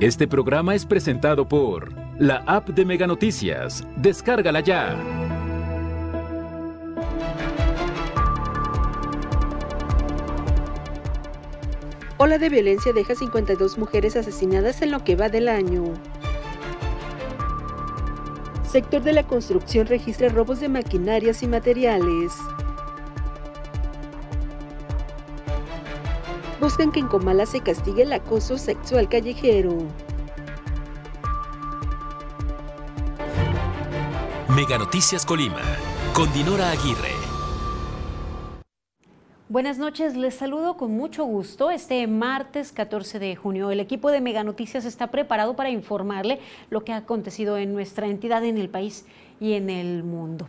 Este programa es presentado por la app de Mega Noticias. Descárgala ya. Ola de violencia deja 52 mujeres asesinadas en lo que va del año. Sector de la construcción registra robos de maquinarias y materiales. Buscan que en Comala se castigue el acoso sexual callejero. Mega Noticias Colima, con Dinora Aguirre. Buenas noches, les saludo con mucho gusto. Este martes 14 de junio, el equipo de Mega Noticias está preparado para informarle lo que ha acontecido en nuestra entidad, en el país y en el mundo.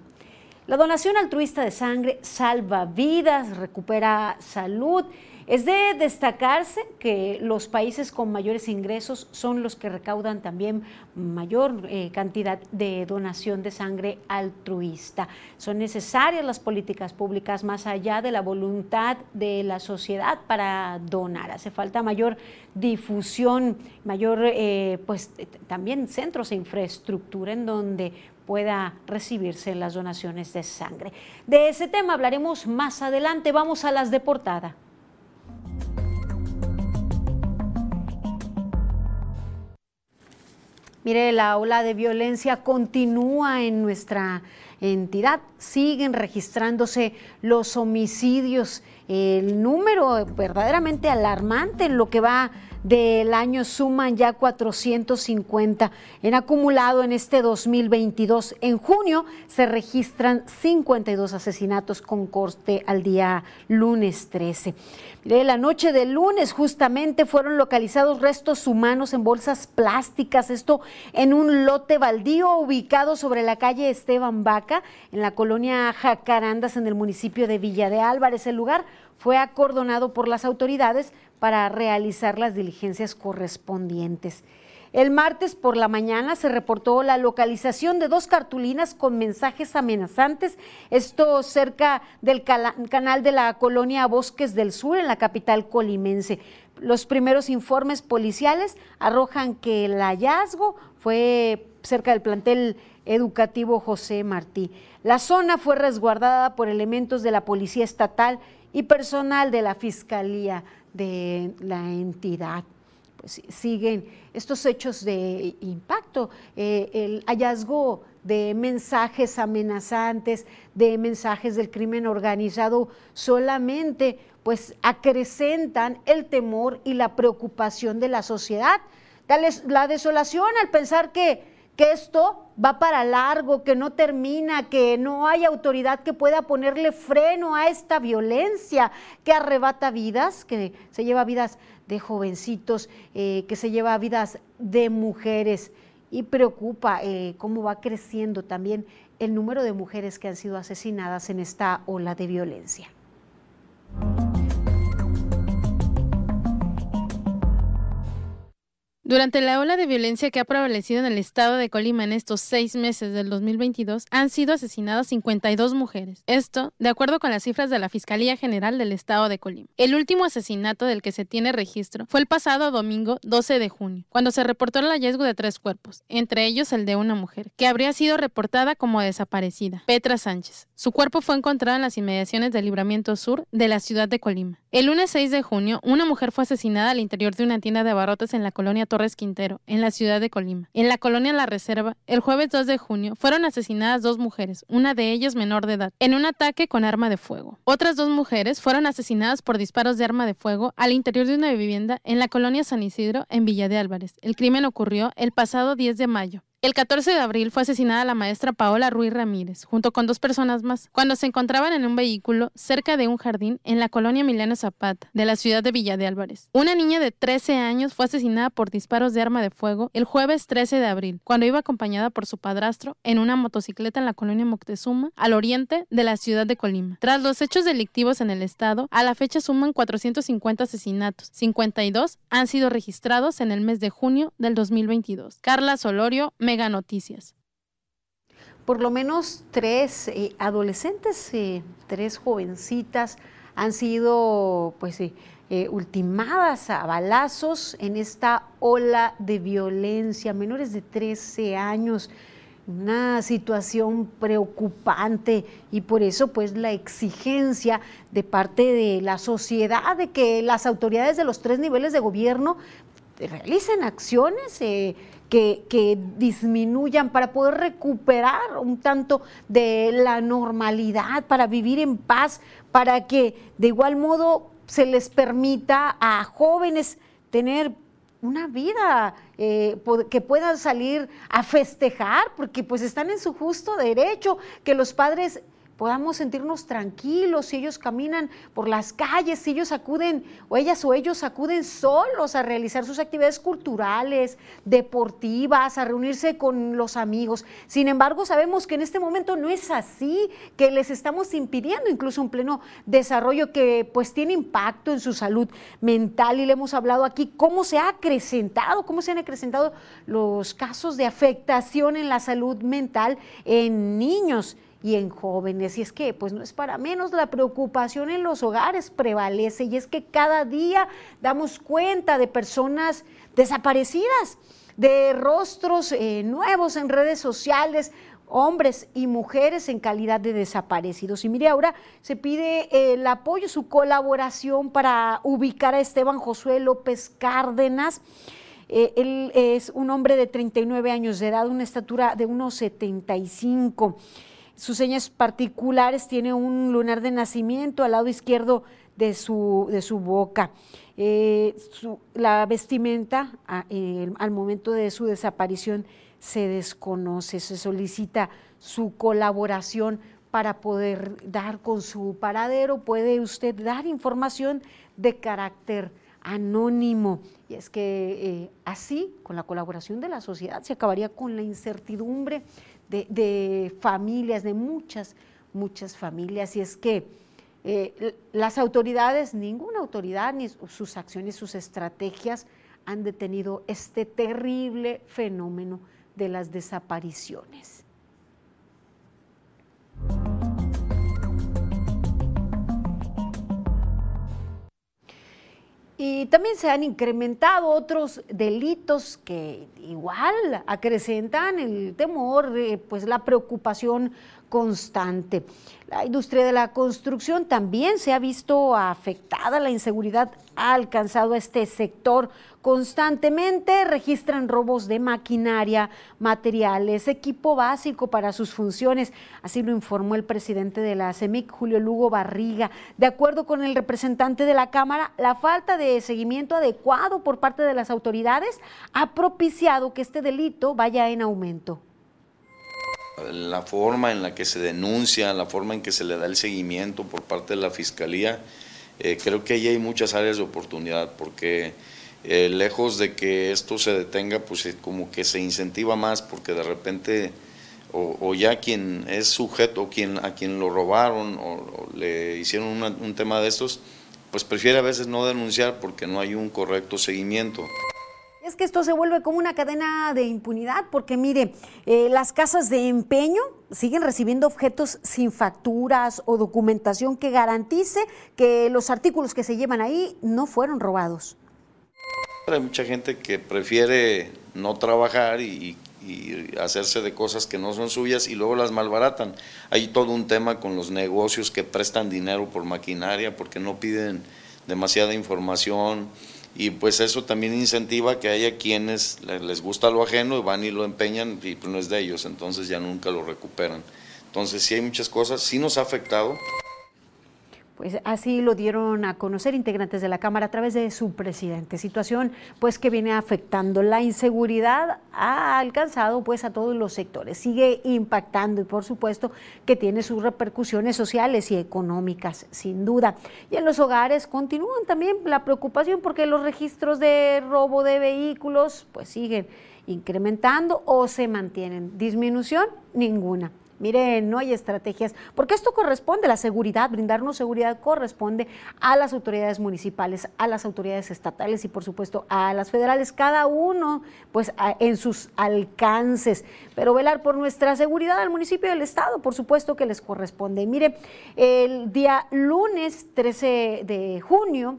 La donación altruista de sangre salva vidas, recupera salud es de destacarse que los países con mayores ingresos son los que recaudan también mayor eh, cantidad de donación de sangre altruista. Son necesarias las políticas públicas más allá de la voluntad de la sociedad para donar. Hace falta mayor difusión, mayor, eh, pues también centros e infraestructura en donde pueda recibirse las donaciones de sangre. De ese tema hablaremos más adelante. Vamos a las de portada. Mire, la ola de violencia continúa en nuestra entidad. Siguen registrándose los homicidios. El número verdaderamente alarmante en lo que va del año suman ya 450 en acumulado en este 2022. En junio se registran 52 asesinatos con corte al día lunes 13. La noche del lunes justamente fueron localizados restos humanos en bolsas plásticas, esto en un lote baldío ubicado sobre la calle Esteban Vaca, en la colonia Jacarandas, en el municipio de Villa de Álvarez. El lugar fue acordonado por las autoridades para realizar las diligencias correspondientes. El martes por la mañana se reportó la localización de dos cartulinas con mensajes amenazantes, esto cerca del canal de la colonia Bosques del Sur en la capital colimense. Los primeros informes policiales arrojan que el hallazgo fue cerca del plantel educativo José Martí. La zona fue resguardada por elementos de la Policía Estatal y personal de la Fiscalía de la entidad. Pues siguen estos hechos de impacto, eh, el hallazgo de mensajes amenazantes, de mensajes del crimen organizado, solamente pues acrecentan el temor y la preocupación de la sociedad. La desolación al pensar que que esto va para largo, que no termina, que no hay autoridad que pueda ponerle freno a esta violencia que arrebata vidas, que se lleva vidas de jovencitos, eh, que se lleva vidas de mujeres y preocupa eh, cómo va creciendo también el número de mujeres que han sido asesinadas en esta ola de violencia. Durante la ola de violencia que ha prevalecido en el estado de Colima en estos seis meses del 2022, han sido asesinadas 52 mujeres. Esto, de acuerdo con las cifras de la Fiscalía General del estado de Colima. El último asesinato del que se tiene registro fue el pasado domingo 12 de junio, cuando se reportó el hallazgo de tres cuerpos, entre ellos el de una mujer, que habría sido reportada como desaparecida, Petra Sánchez. Su cuerpo fue encontrado en las inmediaciones del Libramiento Sur de la ciudad de Colima. El lunes 6 de junio, una mujer fue asesinada al interior de una tienda de abarrotes en la colonia Torres Quintero, en la ciudad de Colima. En la colonia La Reserva, el jueves 2 de junio, fueron asesinadas dos mujeres, una de ellas menor de edad, en un ataque con arma de fuego. Otras dos mujeres fueron asesinadas por disparos de arma de fuego al interior de una vivienda en la colonia San Isidro, en Villa de Álvarez. El crimen ocurrió el pasado 10 de mayo. El 14 de abril fue asesinada la maestra Paola Ruiz Ramírez, junto con dos personas más, cuando se encontraban en un vehículo cerca de un jardín en la colonia Milano Zapata, de la ciudad de Villa de Álvarez. Una niña de 13 años fue asesinada por disparos de arma de fuego el jueves 13 de abril, cuando iba acompañada por su padrastro en una motocicleta en la colonia Moctezuma, al oriente de la ciudad de Colima. Tras los hechos delictivos en el estado, a la fecha suman 450 asesinatos, 52 han sido registrados en el mes de junio del 2022. Carla Solorio, Mega Noticias. Por lo menos tres eh, adolescentes, tres jovencitas han sido pues, eh, ultimadas a balazos en esta ola de violencia, menores de 13 años, una situación preocupante y por eso pues la exigencia de parte de la sociedad de que las autoridades de los tres niveles de gobierno realicen acciones eh, que, disminuyan para poder recuperar un tanto de la normalidad, para vivir en paz, para que de igual modo se les permita a jóvenes tener una vida eh, que puedan salir a festejar, porque pues están en su justo derecho, que los padres podamos sentirnos tranquilos si ellos caminan por las calles, si ellos acuden o ellas o ellos acuden solos a realizar sus actividades culturales, deportivas, a reunirse con los amigos. Sin embargo, sabemos que en este momento no es así, que les estamos impidiendo incluso un pleno desarrollo que pues tiene impacto en su salud mental y le hemos hablado aquí cómo se ha acrecentado, cómo se han acrecentado los casos de afectación en la salud mental en niños y en jóvenes. Y es que, pues no es para menos, la preocupación en los hogares prevalece y es que cada día damos cuenta de personas desaparecidas, de rostros eh, nuevos en redes sociales, hombres y mujeres en calidad de desaparecidos. Y mire, ahora se pide el apoyo, su colaboración para ubicar a Esteban Josué López Cárdenas. Eh, él es un hombre de 39 años de edad, una estatura de unos 75 sus señas particulares, tiene un lunar de nacimiento al lado izquierdo de su, de su boca. Eh, la vestimenta al momento de su desaparición se desconoce, se solicita su colaboración para poder dar con su paradero. Puede usted dar información de carácter anónimo. Y es que eh, así, con la colaboración de la sociedad, se acabaría con la incertidumbre de, familias, de muchas, muchas familias. Y es que eh, las autoridades, ninguna autoridad, ni sus acciones, sus estrategias han detenido este terrible fenómeno de las desapariciones. Y también se han incrementado otros delitos que igual acrecentan el temor, pues la preocupación constante. La industria de la construcción también se ha visto afectada, la inseguridad ha alcanzado este sector constantemente, registran robos de maquinaria, materiales, equipo básico para sus funciones, así lo informó el presidente de la CEMIC, Julio Lugo Barriga. De acuerdo con el representante de la Cámara, la falta de seguimiento adecuado por parte de las autoridades ha propiciado que este delito vaya en aumento la forma en la que se denuncia, la forma en que se le da el seguimiento por parte de la Fiscalía, eh, creo que ahí hay muchas áreas de oportunidad, porque eh, lejos de que esto se detenga, pues eh, como que se incentiva más, porque de repente, o, ya quien es sujeto, quien, a quien lo robaron o, le hicieron un tema de estos, pues prefiere a veces no denunciar porque no hay un correcto seguimiento. Es que esto se vuelve como una cadena de impunidad, porque mire, eh, las casas de empeño siguen recibiendo objetos sin facturas o documentación que garantice que los artículos que se llevan ahí no fueron robados. Hay mucha gente que prefiere no trabajar y, hacerse de cosas que no son suyas y luego las malbaratan. Hay todo un tema con los negocios que prestan dinero por maquinaria porque no piden demasiada información y pues eso también incentiva que haya quienes les gusta lo ajeno y van y lo empeñan y pues no es de ellos, entonces ya nunca lo recuperan. Entonces sí hay muchas cosas, sí nos ha afectado. Pues así lo dieron a conocer integrantes de la Cámara a través de su presidente. Situación pues que viene afectando. La inseguridad ha alcanzado pues a todos los sectores, sigue impactando y por supuesto que tiene sus repercusiones sociales y económicas, sin duda. Y en los hogares continúan también la preocupación porque los registros de robo de vehículos pues siguen incrementando o se mantienen. Disminución ninguna. Miren, no hay estrategias, porque esto corresponde, la seguridad, brindarnos seguridad corresponde a las autoridades municipales, a las autoridades estatales y por supuesto a las federales, cada uno pues en sus alcances, pero velar por nuestra seguridad al municipio y al estado, por supuesto que les corresponde. Mire, el día lunes 13 de junio,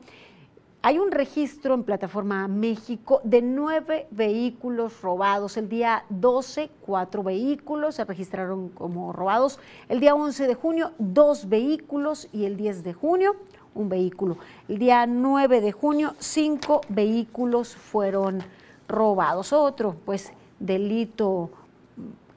hay un registro en Plataforma México de nueve vehículos robados. El día 12, cuatro vehículos se registraron como robados. El día 11 de junio, dos vehículos. Y el 10 de junio, un vehículo. El día 9 de junio, cinco vehículos fueron robados. Otro, pues, delito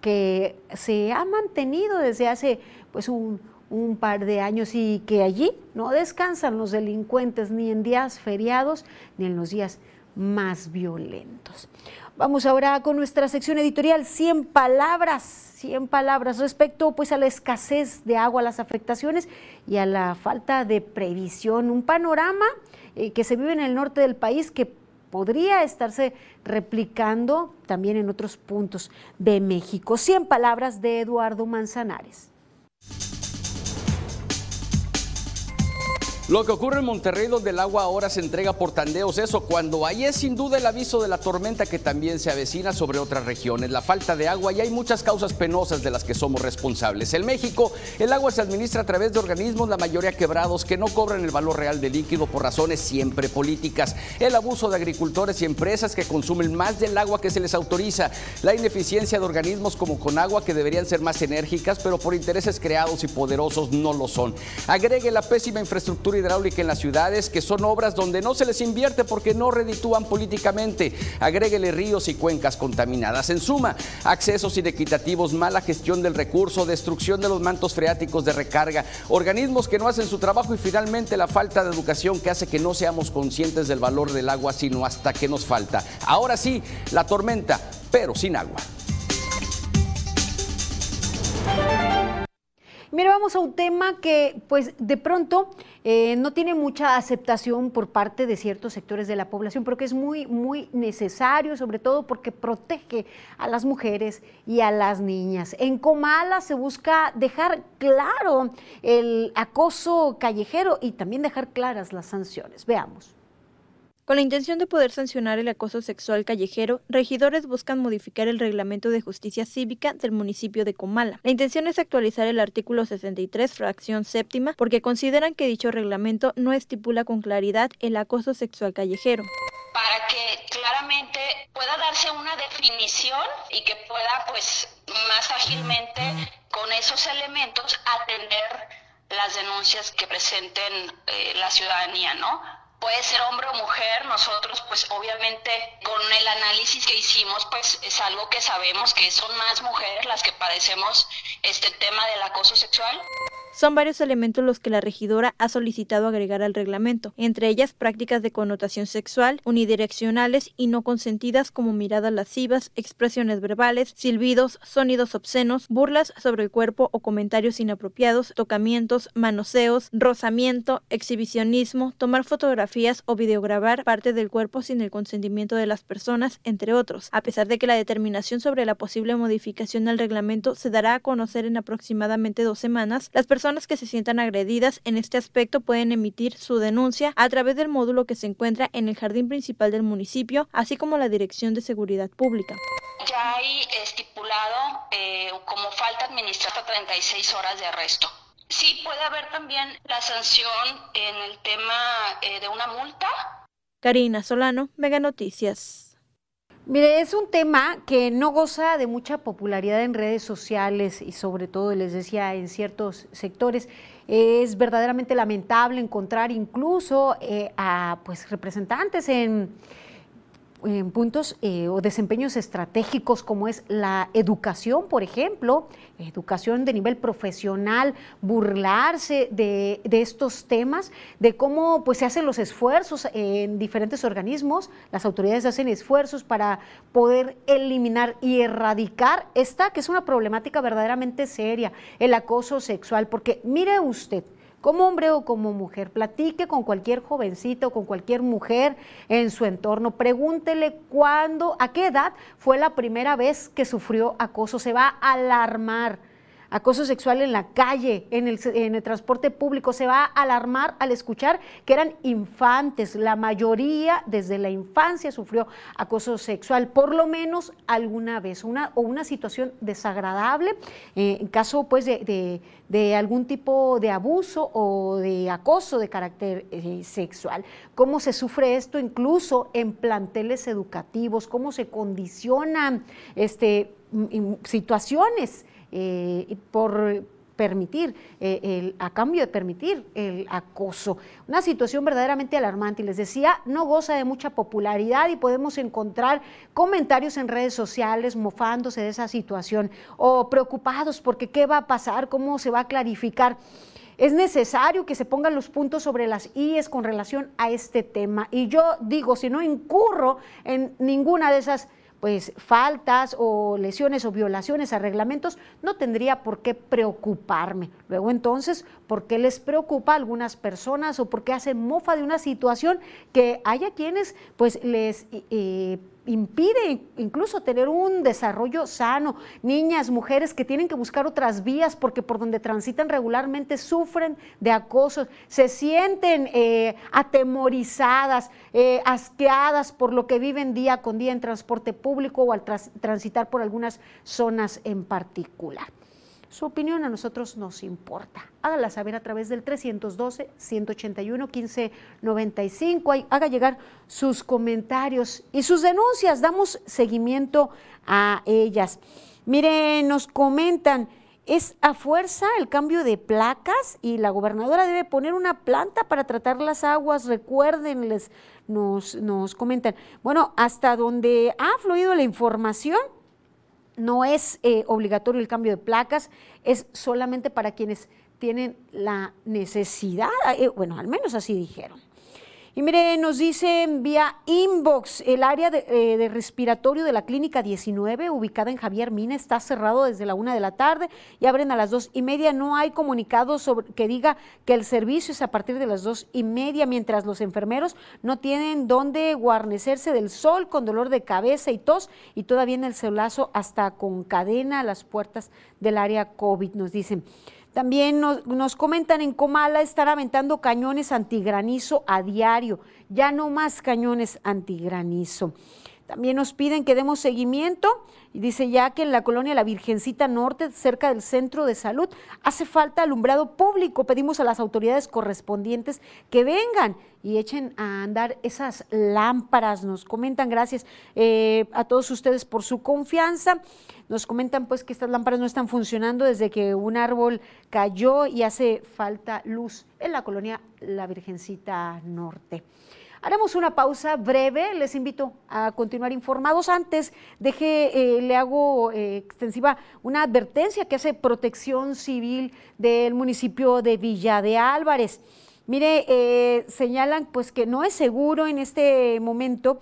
que se ha mantenido desde hace, pues, un un par de años y que allí no descansan los delincuentes ni en días feriados ni en los días más violentos. Vamos ahora con nuestra sección editorial 100 palabras, 100 palabras respecto pues a la escasez de agua, las afectaciones y a la falta de previsión, un panorama eh, que se vive en el norte del país que podría estarse replicando también en otros puntos de México. 100 palabras de Eduardo Manzanares. Lo que ocurre en Monterrey, donde el agua ahora se entrega por tandeos, eso cuando hay es sin duda el aviso de la tormenta que también se avecina sobre otras regiones, la falta de agua y hay muchas causas penosas de las que somos responsables. En México, el agua se administra a través de organismos, la mayoría quebrados, que no cobran el valor real del líquido por razones siempre políticas. El abuso de agricultores y empresas que consumen más del agua que se les autoriza. La ineficiencia de organismos como Conagua que deberían ser más enérgicas, pero por intereses creados y poderosos no lo son. Agregue la pésima infraestructura hidráulica en las ciudades, que son obras donde no se les invierte porque no reditúan políticamente. Agréguele ríos y cuencas contaminadas. En suma, accesos inequitativos, mala gestión del recurso, destrucción de los mantos freáticos de recarga, organismos que no hacen su trabajo y finalmente la falta de educación que hace que no seamos conscientes del valor del agua, sino hasta que nos falta. Ahora sí, la tormenta, pero sin agua. Mira, vamos a un tema que pues de pronto eh, no tiene mucha aceptación por parte de ciertos sectores de la población, pero que es muy, muy necesario, sobre todo porque protege a las mujeres y a las niñas. En Comala se busca dejar claro el acoso callejero y también dejar claras las sanciones. Veamos. Con la intención de poder sancionar el acoso sexual callejero, regidores buscan modificar el reglamento de justicia cívica del municipio de Comala. La intención es actualizar el artículo 63, fracción séptima, porque consideran que dicho reglamento no estipula con claridad el acoso sexual callejero. Para que claramente pueda darse una definición y que pueda, pues, más ágilmente con esos elementos atender las denuncias que presenten eh, la ciudadanía, ¿no? Puede ser hombre o mujer, nosotros pues obviamente con el análisis que hicimos pues es algo que sabemos que son más mujeres las que padecemos este tema del acoso sexual. Son varios elementos los que la regidora ha solicitado agregar al reglamento, entre ellas prácticas de connotación sexual, unidireccionales y no consentidas como miradas lascivas, expresiones verbales, silbidos, sonidos obscenos, burlas sobre el cuerpo o comentarios inapropiados, tocamientos, manoseos, rozamiento, exhibicionismo, tomar fotografías o videograbar parte del cuerpo sin el consentimiento de las personas, entre otros, a pesar de que la determinación sobre la posible modificación al reglamento se dará a conocer en aproximadamente dos semanas, las personas que se sientan agredidas en este aspecto pueden emitir su denuncia a través del módulo que se encuentra en el jardín principal del municipio, así como la Dirección de Seguridad Pública. Ya hay estipulado eh, como falta administrar 36 horas de arresto. Sí, puede haber también la sanción en el tema eh, de una multa. Karina Solano, Mega Noticias. Mire, es un tema que no goza de mucha popularidad en redes sociales y sobre todo, les decía, en ciertos sectores. Es verdaderamente lamentable encontrar incluso eh, a pues, representantes en en puntos eh, o desempeños estratégicos como es la educación, por ejemplo, educación de nivel profesional, burlarse de, estos temas, de cómo pues, se hacen los esfuerzos en diferentes organismos, las autoridades hacen esfuerzos para poder eliminar y erradicar esta, que es una problemática verdaderamente seria, el acoso sexual, porque mire usted, como hombre o como mujer. Platique con cualquier jovencito o con cualquier mujer en su entorno. Pregúntele cuándo, a qué edad fue la primera vez que sufrió acoso. Se va a alarmar acoso sexual en la calle, en el, transporte público. Se va a alarmar al escuchar que eran infantes. La mayoría desde la infancia sufrió acoso sexual, por lo menos alguna vez, una, o una situación desagradable, eh, en caso pues de, de, algún tipo de abuso o de acoso de carácter eh, sexual. ¿Cómo se sufre esto incluso en planteles educativos? ¿Cómo se condicionan este, situaciones eh, por permitir, eh, el, a cambio de permitir el acoso. Una situación verdaderamente alarmante. Y les decía, no goza de mucha popularidad y podemos encontrar comentarios en redes sociales mofándose de esa situación o preocupados porque qué va a pasar, cómo se va a clarificar. Es necesario que se pongan los puntos sobre las IES con relación a este tema. Y yo digo, si no incurro en ninguna de esas pues faltas o lesiones o violaciones a reglamentos, no tendría por qué preocuparme. Luego entonces, ¿por qué les preocupa a algunas personas o por qué hacen mofa de una situación que haya quienes pues les eh, impide incluso tener un desarrollo sano. Niñas, mujeres que tienen que buscar otras vías porque por donde transitan regularmente sufren de acoso, se sienten eh, atemorizadas, eh, asqueadas por lo que viven día con día en transporte público o al transitar por algunas zonas en particular. Su opinión a nosotros nos importa. Hágala saber a través del 312-181-1595. Haga llegar sus comentarios y sus denuncias. Damos seguimiento a ellas. Miren, nos comentan, es a fuerza el cambio de placas y la gobernadora debe poner una planta para tratar las aguas. Recuérdenles, nos, nos comentan. Bueno, hasta donde ha fluido la información, no es eh, obligatorio el cambio de placas, es solamente para quienes tienen la necesidad, eh, bueno, al menos así dijeron. Y mire, nos dice vía inbox, el área eh, de, respiratorio de la Clínica 19, ubicada en Javier Mina, está cerrado desde la una de la tarde y abren a las dos y media. No hay comunicado sobre, que diga que el servicio es a partir de las dos y media, mientras los enfermeros no tienen dónde guarnecerse del sol con dolor de cabeza y tos y todavía en el celazo hasta con cadena a las puertas del área COVID, nos dicen. También nos, comentan en Comala estar aventando cañones antigranizo a diario, ya no más cañones antigranizo. También nos piden que demos seguimiento y dice ya que en la colonia La Virgencita Norte, cerca del centro de salud, hace falta alumbrado público. Pedimos a las autoridades correspondientes que vengan y echen a andar esas lámparas. Nos comentan, gracias eh, a todos ustedes por su confianza. Nos comentan pues que estas lámparas no están funcionando desde que un árbol cayó y hace falta luz en la colonia La Virgencita Norte. Haremos una pausa breve, les invito a continuar informados. Antes, deje, eh, le hago eh, extensiva una advertencia que hace Protección Civil del municipio de Villa de Álvarez. Mire, eh, señalan pues que no es seguro en este momento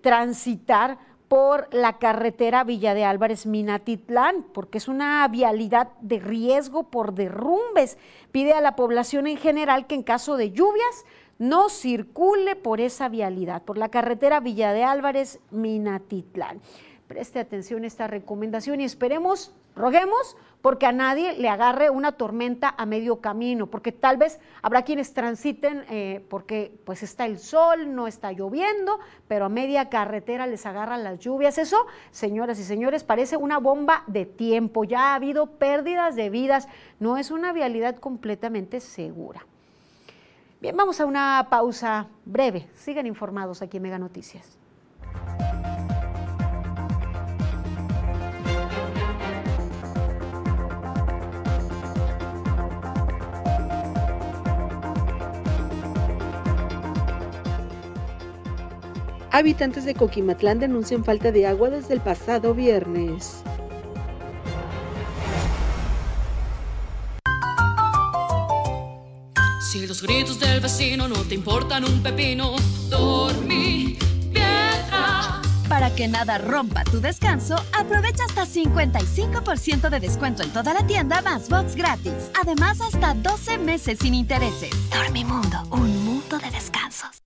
transitar por la carretera Villa de Álvarez Minatitlán, porque es una vialidad de riesgo por derrumbes. Pide a la población en general que en caso de lluvias no circule por esa vialidad, por la carretera Villa de Álvarez, Minatitlán. Preste atención a esta recomendación y esperemos, roguemos, porque a nadie le agarre una tormenta a medio camino, porque tal vez habrá quienes transiten eh, porque pues está el sol, no está lloviendo, pero a media carretera les agarran las lluvias. Eso, señoras y señores, parece una bomba de tiempo. Ya ha habido pérdidas de vidas, no es una vialidad completamente segura. Bien, vamos a una pausa breve. Sigan informados aquí en Mega Noticias. Habitantes de Coquimatlán denuncian falta de agua desde el pasado viernes. Si los gritos del vecino no te importan un pepino, dormí piedra. Para que nada rompa tu descanso, aprovecha hasta 55% de descuento en toda la tienda más box gratis. Además, hasta 12 meses sin intereses. Dormimundo, un mundo de descansos.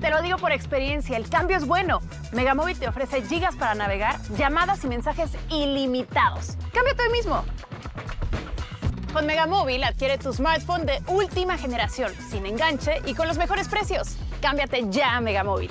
Te lo digo por experiencia, el cambio es bueno. Megamóvil te ofrece gigas para navegar, llamadas y mensajes ilimitados. Cámbiate hoy mismo. Con Megamóvil adquiere tu smartphone de última generación, sin enganche y con los mejores precios. Cámbiate ya a Megamóvil.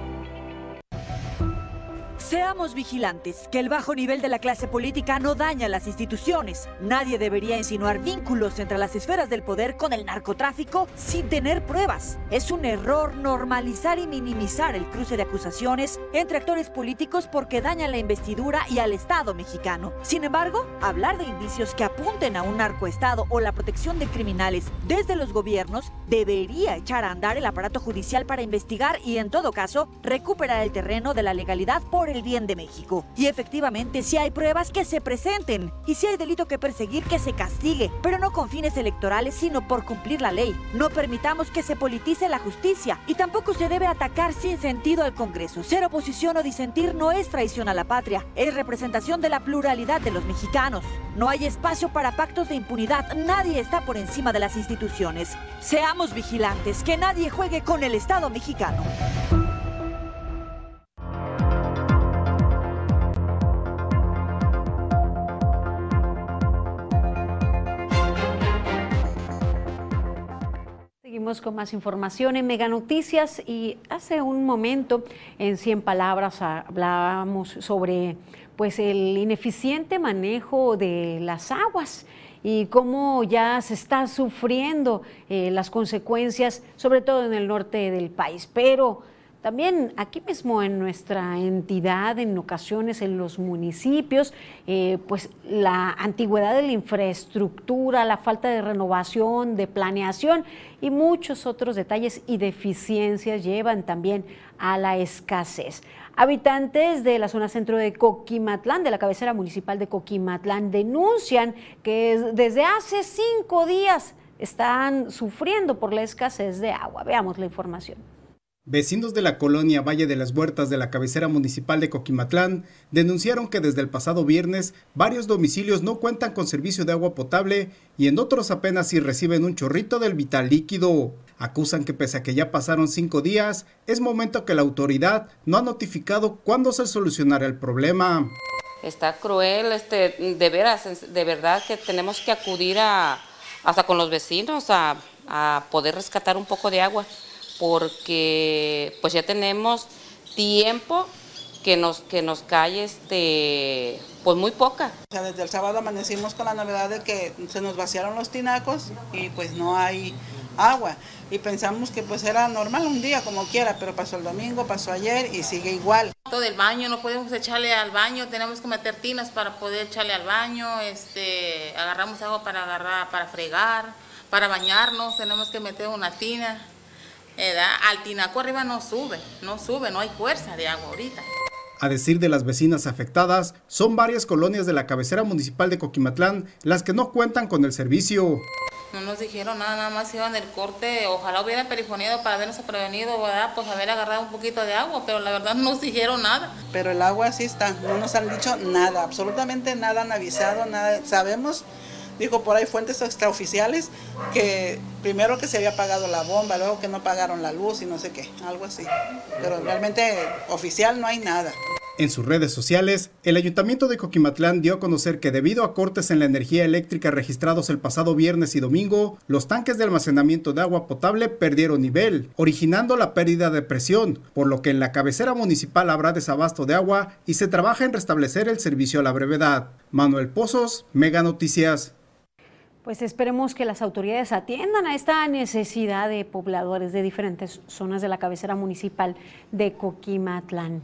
Seamos vigilantes, que el bajo nivel de la clase política no daña las instituciones. Nadie debería insinuar vínculos entre las esferas del poder con el narcotráfico sin tener pruebas. Es un error normalizar y minimizar el cruce de acusaciones entre actores políticos porque dañan la investidura y al Estado mexicano. Sin embargo, hablar de indicios que apunten a un narcoestado o la protección de criminales desde los gobiernos debería echar a andar el aparato judicial para investigar y, en todo caso, recuperar el terreno de la legalidad por el bien de México. Y efectivamente, si hay pruebas, que se presenten. Y si hay delito que perseguir, que se castigue. Pero no con fines electorales, sino por cumplir la ley. No permitamos que se politice la justicia. Y tampoco se debe atacar sin sentido al Congreso. Ser oposición o disentir no es traición a la patria. Es representación de la pluralidad de los mexicanos. No hay espacio para pactos de impunidad. Nadie está por encima de las instituciones. Seamos vigilantes. Que nadie juegue con el Estado mexicano. Seguimos con más información en Mega Noticias y hace un momento en 100 palabras hablábamos sobre pues el ineficiente manejo de las aguas y cómo ya se está sufriendo eh, las consecuencias, sobre todo en el norte del país. Pero también aquí mismo en nuestra entidad, en ocasiones en los municipios, eh, pues la antigüedad de la infraestructura, la falta de renovación, de planeación y muchos otros detalles y deficiencias llevan también a la escasez. Habitantes de la zona centro de Coquimatlán, de la cabecera municipal de Coquimatlán, denuncian que desde hace cinco días están sufriendo por la escasez de agua. Veamos la información. Vecinos de la colonia Valle de las Huertas de la cabecera municipal de Coquimatlán denunciaron que desde el pasado viernes varios domicilios no cuentan con servicio de agua potable y en otros apenas si reciben un chorrito del vital líquido. Acusan que pese a que ya pasaron cinco días, es momento que la autoridad no ha notificado cuándo se solucionará el problema. Está cruel, este, de veras, de verdad que tenemos que acudir hasta con los vecinos a poder rescatar un poco de agua porque pues ya tenemos tiempo que nos, que nos cae este, pues muy poca. O sea, desde el sábado amanecimos con la novedad de que se nos vaciaron los tinacos y pues no hay agua. Y pensamos que pues era normal un día como quiera, pero pasó el domingo, pasó ayer y sigue igual. Todo el baño, no podemos echarle al baño, tenemos que meter tinas para poder echarle al baño, este, agarramos agua para agarrar, para fregar, para bañarnos, tenemos que meter una tina. Al tinaco arriba no sube, no sube, no hay fuerza de agua ahorita. A decir de las vecinas afectadas, son varias colonias de la cabecera municipal de Coquimatlán las que no cuentan con el servicio. No nos dijeron nada, nada más iban del corte, ojalá hubieran perifoneado para habernos prevenido, ¿verdad? Pues haber agarrado un poquito de agua, pero la verdad no nos dijeron nada. Pero el agua sí está, no nos han dicho nada, absolutamente nada han avisado, nada, sabemos dijo por ahí fuentes extraoficiales que primero que se había pagado la bomba, luego que no pagaron la luz y no sé qué, algo así. Pero realmente oficial no hay nada. En sus redes sociales, el Ayuntamiento de Coquimatlán dio a conocer que debido a cortes en la energía eléctrica registrados el pasado viernes y domingo, los tanques de almacenamiento de agua potable perdieron nivel, originando la pérdida de presión, por lo que en la cabecera municipal habrá desabasto de agua y se trabaja en restablecer el servicio a la brevedad. Manuel Pozos, Mega Noticias. Pues esperemos que las autoridades atiendan a esta necesidad de pobladores de diferentes zonas de la cabecera municipal de Coquimatlán.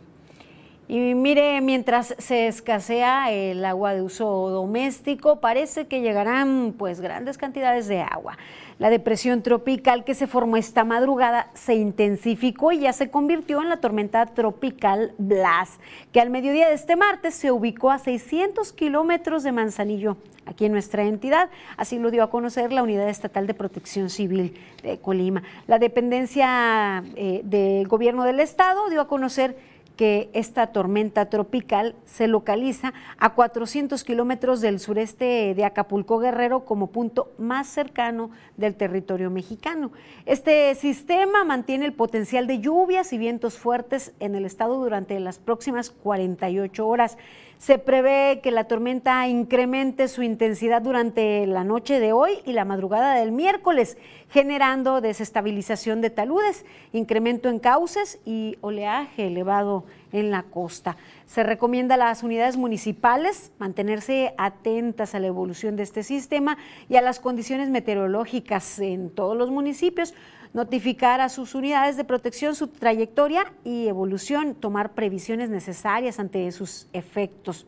Y mire, mientras se escasea el agua de uso doméstico, parece que llegarán pues grandes cantidades de agua. La depresión tropical que se formó esta madrugada se intensificó y ya se convirtió en la tormenta tropical Blas, que al mediodía de este martes se ubicó a 600 kilómetros de Manzanillo, aquí en nuestra entidad. Así lo dio a conocer la Unidad Estatal de Protección Civil de Colima. La dependencia eh, del gobierno del estado dio a conocer que esta tormenta tropical se localiza a 400 kilómetros del sureste de Acapulco Guerrero como punto más cercano del territorio mexicano. Este sistema mantiene el potencial de lluvias y vientos fuertes en el estado durante las próximas 48 horas. Se prevé que la tormenta incremente su intensidad durante la noche de hoy y la madrugada del miércoles, generando desestabilización de taludes, incremento en cauces y oleaje elevado en la costa. Se recomienda a las unidades municipales mantenerse atentas a la evolución de este sistema y a las condiciones meteorológicas en todos los municipios, notificar a sus unidades de protección su trayectoria y evolución, tomar previsiones necesarias ante sus efectos.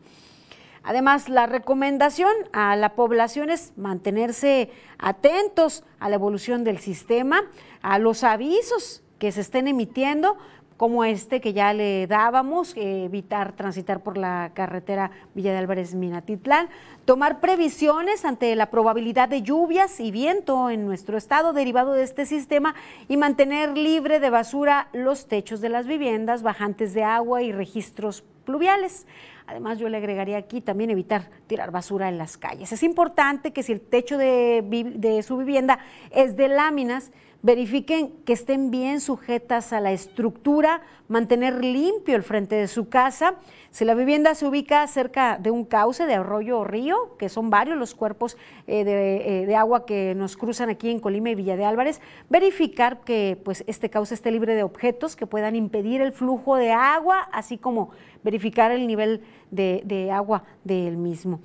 Además, la recomendación a la población es mantenerse atentos a la evolución del sistema, a los avisos que se estén emitiendo como este que ya le dábamos, evitar transitar por la carretera Villa de Álvarez Minatitlán, tomar previsiones ante la probabilidad de lluvias y viento en nuestro estado derivado de este sistema y mantener libre de basura los techos de las viviendas, bajantes de agua y registros pluviales. Además, yo le agregaría aquí también evitar tirar basura en las calles. Es importante que si el techo de, de su vivienda es de láminas, verifiquen que estén bien sujetas a la estructura, mantener limpio el frente de su casa. Si la vivienda se ubica cerca de un cauce de arroyo o río, que son varios los cuerpos eh, de, eh, de, agua que nos cruzan aquí en Colima y Villa de Álvarez, verificar que pues, este cauce esté libre de objetos que puedan impedir el flujo de agua, así como verificar el nivel de, de agua del mismo.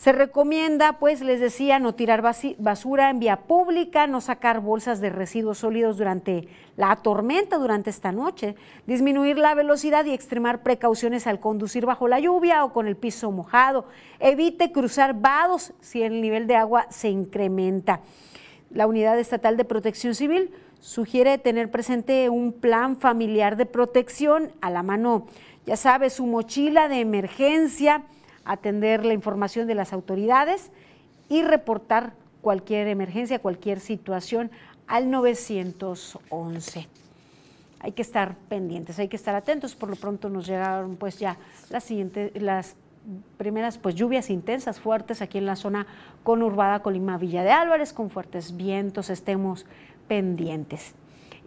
Se recomienda, pues les decía, no tirar basura en vía pública, no sacar bolsas de residuos sólidos durante la tormenta, durante esta noche, disminuir la velocidad y extremar precauciones al conducir bajo la lluvia o con el piso mojado. Evite cruzar vados si el nivel de agua se incrementa. La Unidad Estatal de Protección Civil sugiere tener presente un plan familiar de protección a la mano, ya sabe, su mochila de emergencia, atender la información de las autoridades y reportar cualquier emergencia, cualquier situación al 911. Hay que estar pendientes, hay que estar atentos. Por lo pronto nos llegaron pues ya las siguientes, las primeras pues lluvias intensas, fuertes aquí en la zona conurbada Colima Villa de Álvarez, con fuertes vientos, estemos pendientes.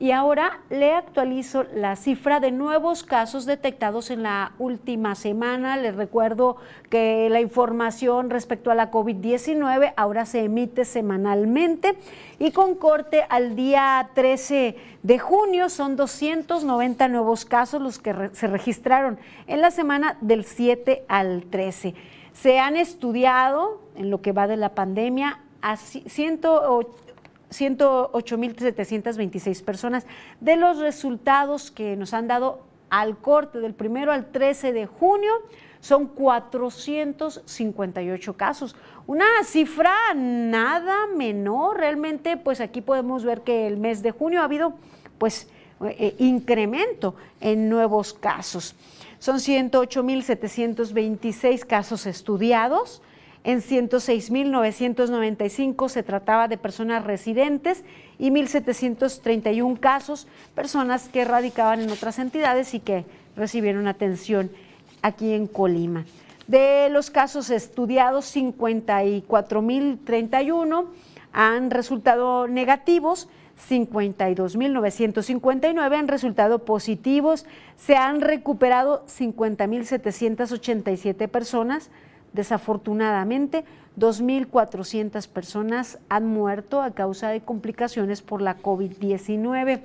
Y ahora le actualizo la cifra de nuevos casos detectados en la última semana. Les recuerdo que la información respecto a la COVID-19 ahora se emite semanalmente y con corte al día 13 de junio son 290 nuevos casos los que se registraron en la semana del 7 al 13. Se han estudiado en lo que va de la pandemia a 180 108.726 personas. De los resultados que nos han dado al corte del primero al 13 de junio, son 458 casos. Una cifra nada menor. Realmente, pues aquí podemos ver que el mes de junio ha habido, pues, eh, incremento en nuevos casos. Son 108.726 casos estudiados. En 106.995 se trataba de personas residentes y 1.731 casos, personas que radicaban en otras entidades y que recibieron atención aquí en Colima. De los casos estudiados, 54.031 han resultado negativos, 52.959 han resultado positivos. Se han recuperado 50.787 personas. Desafortunadamente, 2.400 personas han muerto a causa de complicaciones por la COVID-19.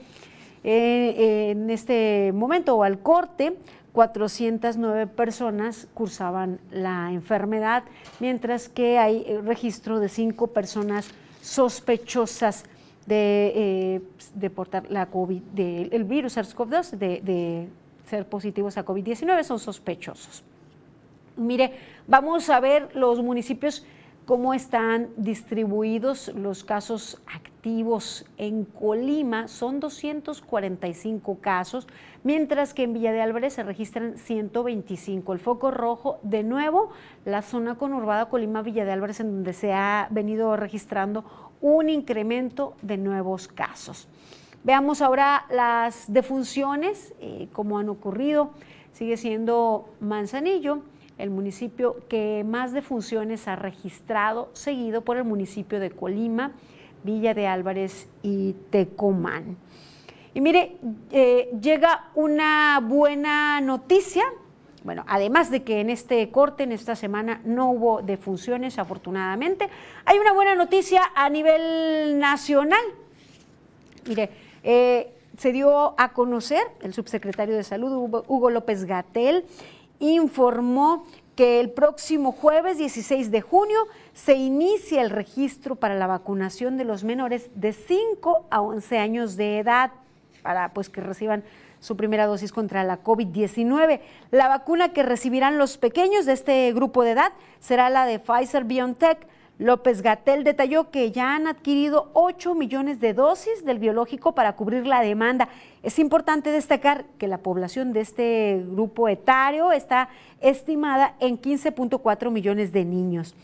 Eh, en este momento o al corte, 409 personas cursaban la enfermedad, mientras que hay eh, registro de cinco personas sospechosas de, eh, portar la COVID, el virus SARS-CoV-2, de, de ser positivos a COVID-19, son sospechosos. Mire, vamos a ver los municipios cómo están distribuidos los casos activos en Colima. Son 245 casos, mientras que en Villa de Álvarez se registran 125. El foco rojo, de nuevo, la zona conurbada Colima-Villa de Álvarez, en donde se ha venido registrando un incremento de nuevos casos. Veamos ahora las defunciones, eh, cómo han ocurrido. Sigue siendo Manzanillo el municipio que más defunciones ha registrado, seguido por el municipio de Colima, Villa de Álvarez y Tecomán. Y mire, eh, llega una buena noticia. Bueno, además de que en este corte, en esta semana, no hubo defunciones, afortunadamente, hay una buena noticia a nivel nacional. Mire, eh, se dio a conocer el subsecretario de Salud, Hugo López Gatel, informó que el próximo jueves 16 de junio se inicia el registro para la vacunación de los menores de 5 a 11 años de edad para pues que reciban su primera dosis contra la COVID-19. La vacuna que recibirán los pequeños de este grupo de edad será la de Pfizer BioNTech López Gatel detalló que ya han adquirido 8 millones de dosis del biológico para cubrir la demanda. Es importante destacar que la población de este grupo etario está estimada en 15.4 millones de niños.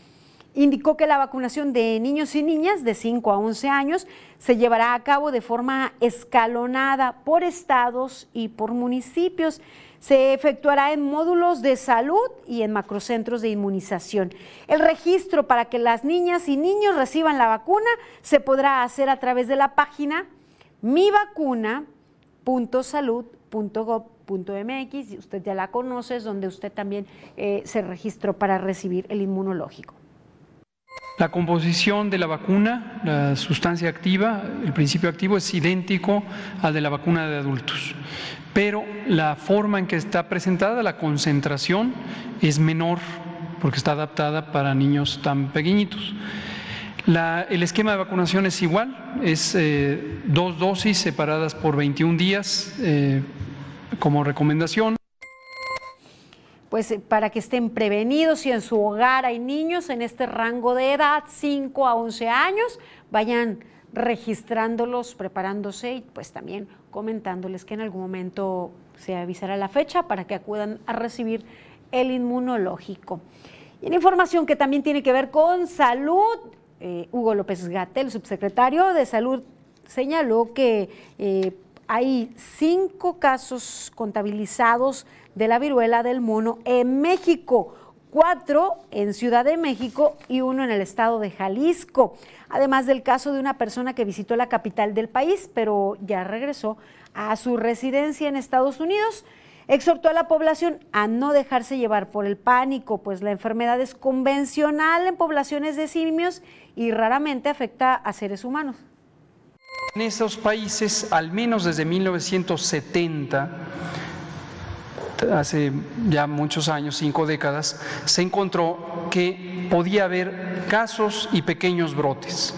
Indicó que la vacunación de niños y niñas de 5 a 11 años se llevará a cabo de forma escalonada por estados y por municipios se efectuará en módulos de salud y en macrocentros de inmunización. El registro para que las niñas y niños reciban la vacuna se podrá hacer a través de la página mivacuna.salud.gov.mx, usted ya la conoce, es donde usted también eh, se registró para recibir el inmunológico. La composición de la vacuna, la sustancia activa, el principio activo es idéntico al de la vacuna de adultos, pero la forma en que está presentada, la concentración, es menor porque está adaptada para niños tan pequeñitos. el esquema de vacunación es igual, es eh, dos dosis separadas por 21 días eh, como recomendación pues eh, para que estén prevenidos si en su hogar hay niños en este rango de edad, 5 a 11 años, vayan registrándolos, preparándose y pues también comentándoles que en algún momento se avisará la fecha para que acudan a recibir el inmunológico. Y en información que también tiene que ver con salud, eh, Hugo López Gatel, subsecretario de Salud, señaló que eh, hay cinco casos contabilizados de la viruela del mono en México, cuatro en Ciudad de México y uno en el estado de Jalisco. Además del caso de una persona que visitó la capital del país, pero ya regresó a su residencia en Estados Unidos. Exhortó a la población a no dejarse llevar por el pánico, pues la enfermedad es convencional en poblaciones de simios y raramente afecta a seres humanos. En esos países, al menos desde 1970, hace ya muchos años, cinco décadas, se encontró que podía haber casos y pequeños brotes.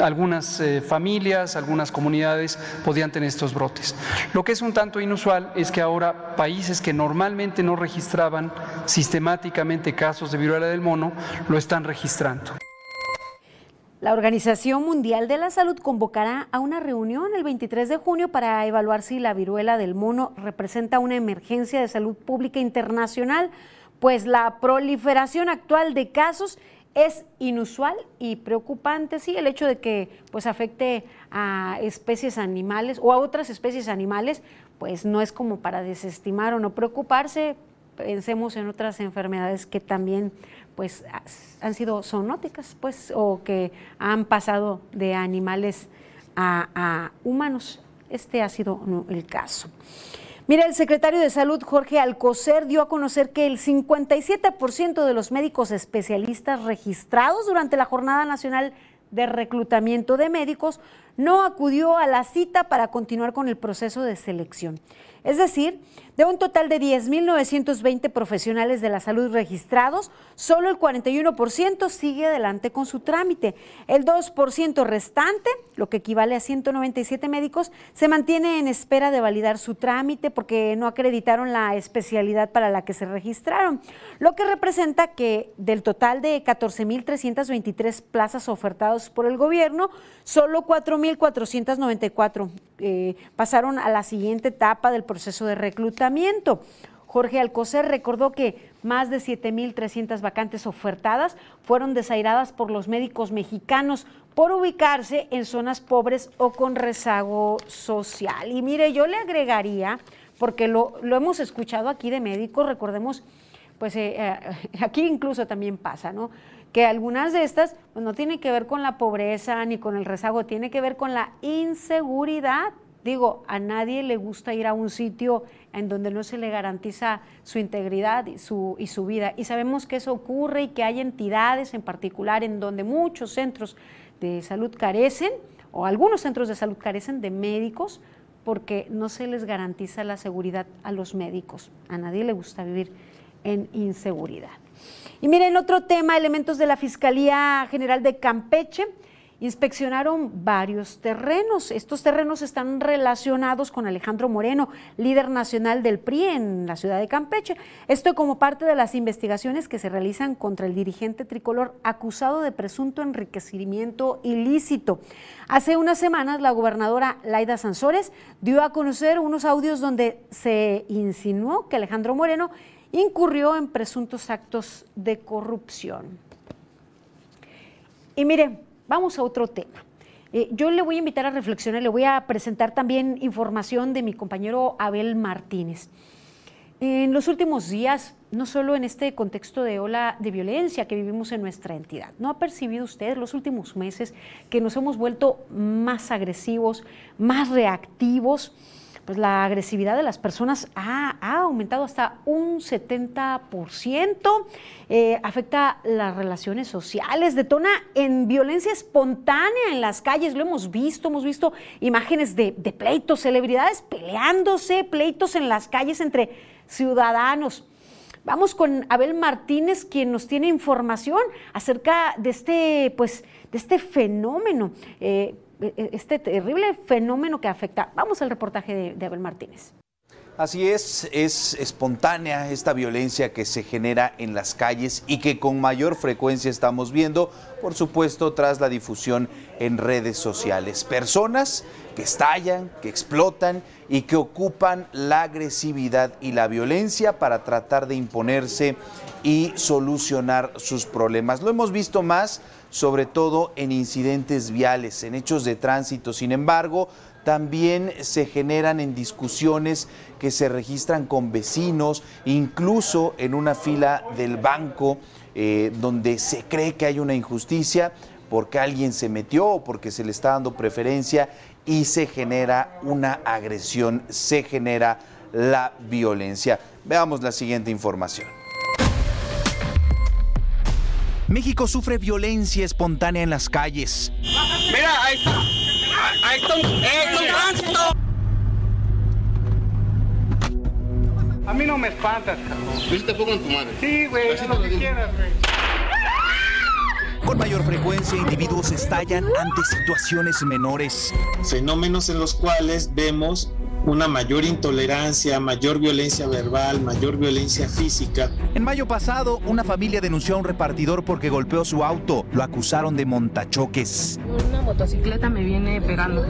Algunas eh, familias, algunas comunidades podían tener estos brotes. Lo que es un tanto inusual es que ahora países que normalmente no registraban sistemáticamente casos de viruela del mono, lo están registrando. La Organización Mundial de la Salud convocará a una reunión el 23 de junio para evaluar si la viruela del mono representa una emergencia de salud pública internacional, pues la proliferación actual de casos es inusual y preocupante, sí, el hecho de que pues afecte a especies animales o a otras especies animales, pues no es como para desestimar o no preocuparse, pensemos en otras enfermedades que también pues han sido zoonóticas, pues, o que han pasado de animales a, a humanos. Este ha sido el caso. Mira, el secretario de Salud, Jorge Alcocer, dio a conocer que el 57% de los médicos especialistas registrados durante la Jornada Nacional de Reclutamiento de Médicos no acudió a la cita para continuar con el proceso de selección. Es decir, de un total de 10.920 profesionales de la salud registrados, solo el 41% sigue adelante con su trámite. El 2% restante, lo que equivale a 197 médicos, se mantiene en espera de validar su trámite porque no acreditaron la especialidad para la que se registraron, lo que representa que del total de 14.323 plazas ofertadas por el gobierno, solo 4.494 eh, pasaron a la siguiente etapa del proceso de reclutamiento. Jorge Alcocer recordó que más de 7.300 vacantes ofertadas fueron desairadas por los médicos mexicanos por ubicarse en zonas pobres o con rezago social. Y mire, yo le agregaría, porque lo, hemos escuchado aquí de médicos, recordemos, pues eh, eh, aquí incluso también pasa, ¿no? Que algunas de estas pues, no tienen que ver con la pobreza ni con el rezago, tiene que ver con la inseguridad Digo, a nadie le gusta ir a un sitio en donde no se le garantiza su integridad y su, y su vida. Y sabemos que eso ocurre y que hay entidades en particular en donde muchos centros de salud carecen, o algunos centros de salud carecen de médicos, porque no se les garantiza la seguridad a los médicos. A nadie le gusta vivir en inseguridad. Y miren, otro tema, elementos de la Fiscalía General de Campeche inspeccionaron varios terrenos. Estos terrenos están relacionados con Alejandro Moreno, líder nacional del PRI en la ciudad de Campeche. Esto como parte de las investigaciones que se realizan contra el dirigente tricolor acusado de presunto enriquecimiento ilícito. Hace unas semanas la gobernadora Laida Sansores dio a conocer unos audios donde se insinuó que Alejandro Moreno incurrió en presuntos actos de corrupción. Y mire, Vamos a otro tema. Eh, yo le voy a invitar a reflexionar, le voy a presentar también información de mi compañero Abel Martínez. En los últimos días, no solo en este contexto de ola de violencia que vivimos en nuestra entidad, ¿no ha percibido usted los últimos meses que nos hemos vuelto más agresivos, más reactivos? Pues la agresividad de las personas ha, aumentado hasta un 70%, eh, afecta las relaciones sociales, detona en violencia espontánea en las calles, lo hemos visto, hemos visto imágenes de, pleitos, celebridades peleándose, pleitos en las calles entre ciudadanos. Vamos con Abel Martínez, quien nos tiene información acerca de este, pues, de este fenómeno. Eh, este terrible fenómeno que afecta. Vamos al reportaje de, Abel Martínez. Así es, es espontánea esta violencia que se genera en las calles y que con mayor frecuencia estamos viendo, por supuesto, tras la difusión en redes sociales. Personas que estallan, que explotan y que ocupan la agresividad y la violencia para tratar de imponerse y solucionar sus problemas. Lo hemos visto más sobre todo en incidentes viales, en hechos de tránsito. Sin embargo, también se generan en discusiones que se registran con vecinos, incluso en una fila del banco eh, donde se cree que hay una injusticia porque alguien se metió o porque se le está dando preferencia y se genera una agresión, se genera la violencia. Veamos la siguiente información. México sufre violencia espontánea en las calles. Mira, ahí está. Ahí está un, tránsito. A mí no me espantas, cabrón. Yo te pongo en tu madre. Sí, güey, haz lo que quieras, güey. Con mayor frecuencia, individuos estallan ante situaciones menores. Fenómenos en los cuales vemos una mayor intolerancia, mayor violencia verbal, mayor violencia física. En mayo pasado, una familia denunció a un repartidor porque golpeó su auto. Lo acusaron de montachoques. Una motocicleta me viene pegando.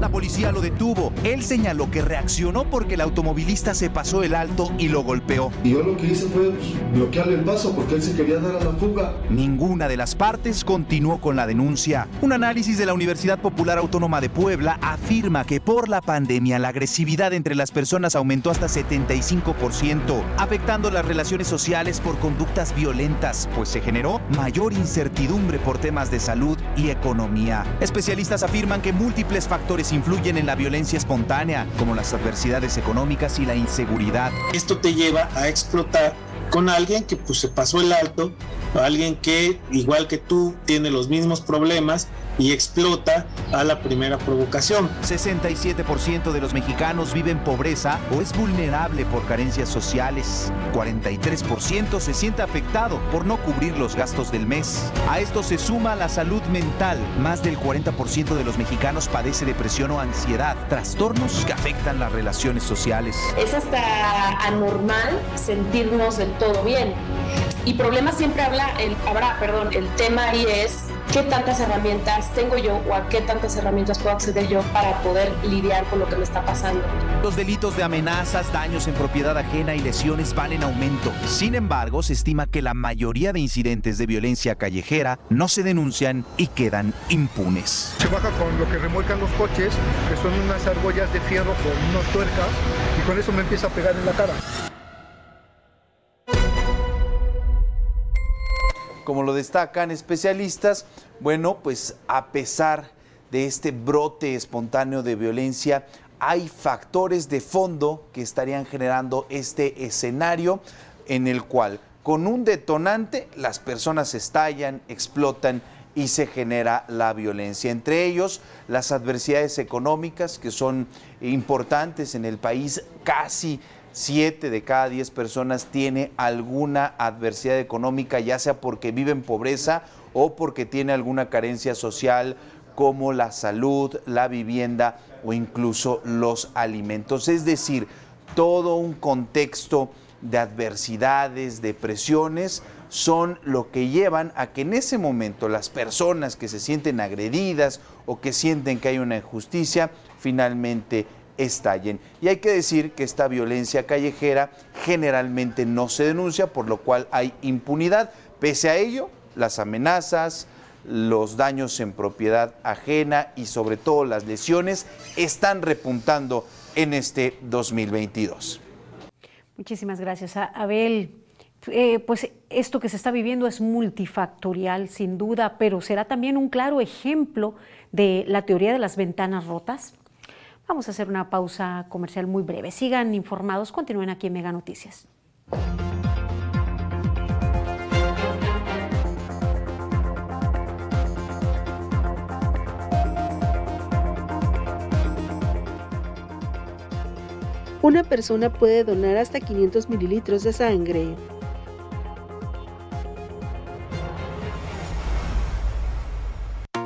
La policía lo detuvo. Él señaló que reaccionó porque el automovilista se pasó el alto y lo golpeó. Y yo lo que hice fue pues, bloquearle el paso porque él se quería dar a la fuga. Ninguna de las partes continuó con la denuncia. Un análisis de la Universidad Popular Autónoma de Puebla afirma que por la pandemia la agresividad entre las personas aumentó hasta 75%, afectando las relaciones sociales por conductas violentas, pues se generó mayor incertidumbre por temas de salud y economía. Especialistas afirman que múltiples factores influyen en la violencia espontánea, como las adversidades económicas y la inseguridad. Esto te lleva a explotar con alguien que pues se pasó el alto, alguien que igual que tú tiene los mismos problemas y explota a la primera provocación. 67% de los mexicanos viven pobreza o es vulnerable por carencias sociales. 43% se siente afectado por no cubrir los gastos del mes. A esto se suma la salud mental. Más del 40% de los mexicanos padece depresión o ansiedad, trastornos que afectan las relaciones sociales. Es hasta anormal sentirnos del todo bien. Y problemas siempre habla, el, habrá, perdón, el tema ahí es qué tantas herramientas tengo yo o a qué tantas herramientas puedo acceder yo para poder lidiar con lo que me está pasando. Los delitos de amenazas, daños en propiedad ajena y lesiones van en aumento. Sin embargo, se estima que la mayoría de incidentes de violencia callejera no se denuncian y quedan impunes. Se baja con lo que remolcan los coches, que son unas argollas de fierro con unas tuercas, y con eso me empieza a pegar en la cara. Como lo destacan especialistas, bueno, pues a pesar de este brote espontáneo de violencia, hay factores de fondo que estarían generando este escenario en el cual con un detonante las personas estallan, explotan y se genera la violencia. Entre ellos, las adversidades económicas que son importantes en el país, casi 7 de cada 10 personas tiene alguna adversidad económica, ya sea porque vive en pobreza o porque tiene alguna carencia social como la salud, la vivienda o incluso los alimentos. Es decir, todo un contexto de adversidades, de presiones, son lo que llevan a que en ese momento las personas que se sienten agredidas o que sienten que hay una injusticia, finalmente estallen. Y hay que decir que esta violencia callejera generalmente no se denuncia, por lo cual hay impunidad. Pese a ello, las amenazas, los daños en propiedad ajena y sobre todo las lesiones están repuntando en este 2022. Muchísimas gracias, Abel. Eh, pues esto que se está viviendo es multifactorial, sin duda, pero será también un claro ejemplo de la teoría de las ventanas rotas. Vamos a hacer una pausa comercial muy breve. Sigan informados, continúen aquí en Mega Noticias. Una persona puede donar hasta 500 mililitros de sangre.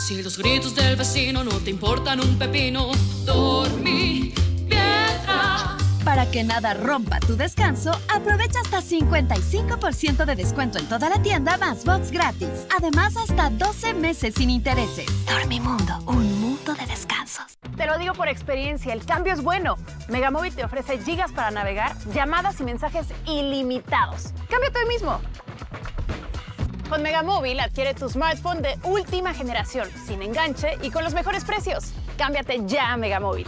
Si los gritos del vecino no te importan un pepino, dormí piedra. Para que nada rompa tu descanso, aprovecha hasta 55% de descuento en toda la tienda más box gratis. Además, hasta 12 meses sin intereses. Dormimundo, un mundo de descansos. Te lo digo por experiencia, el cambio es bueno. Megamóvil te ofrece gigas para navegar, llamadas y mensajes ilimitados. Cámbiate hoy mismo. Con Megamóvil adquiere tu smartphone de última generación, sin enganche y con los mejores precios. Cámbiate ya a Megamóvil.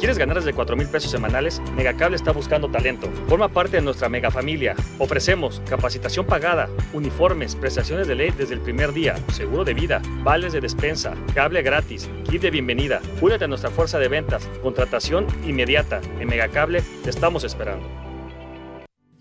¿Quieres ganar desde 4 mil pesos semanales? Megacable está buscando talento. Forma parte de nuestra mega familia. Ofrecemos capacitación pagada, uniformes, prestaciones de ley desde el primer día, seguro de vida, vales de despensa, cable gratis, kit de bienvenida. Únete a nuestra fuerza de ventas, contratación inmediata. En Megacable te estamos esperando.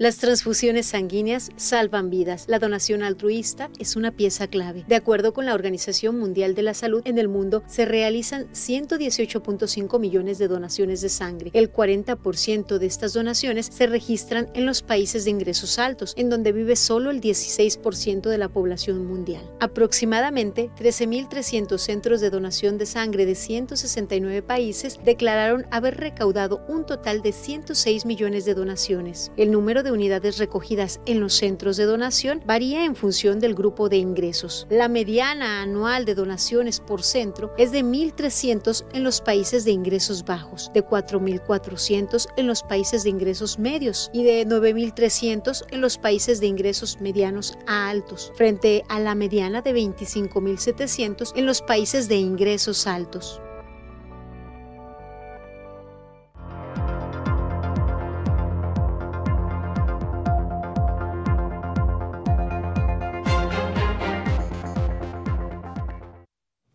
Las transfusiones sanguíneas salvan vidas. La donación altruista es una pieza clave. De acuerdo con la Organización Mundial de la Salud, en el mundo se realizan 118.5 millones de donaciones de sangre. El 40% de estas donaciones se registran en los países de ingresos altos, en donde vive solo el 16% de la población mundial. Aproximadamente 13.300 centros de donación de sangre de 169 países declararon haber recaudado un total de 106 millones de donaciones. El número de unidades recogidas en los centros de donación varía en función del grupo de ingresos. La mediana anual de donaciones por centro es de 1.300 en los países de ingresos bajos, de 4.400 en los países de ingresos medios y de 9.300 en los países de ingresos medianos a altos, frente a la mediana de 25.700 en los países de ingresos altos.